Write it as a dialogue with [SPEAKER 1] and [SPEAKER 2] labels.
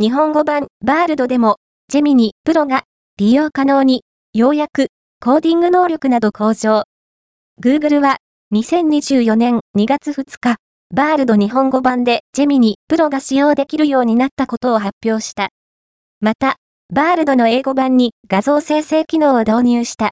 [SPEAKER 1] 日本語版バールドでも、ジェミニプロが利用可能に、ようやく、コーディング能力など向上。Google は2024年2月2日、バールド日本語版でジェミニプロが使用できるようになったことを発表した。また、バールドの英語版に画像生成機能を導入した。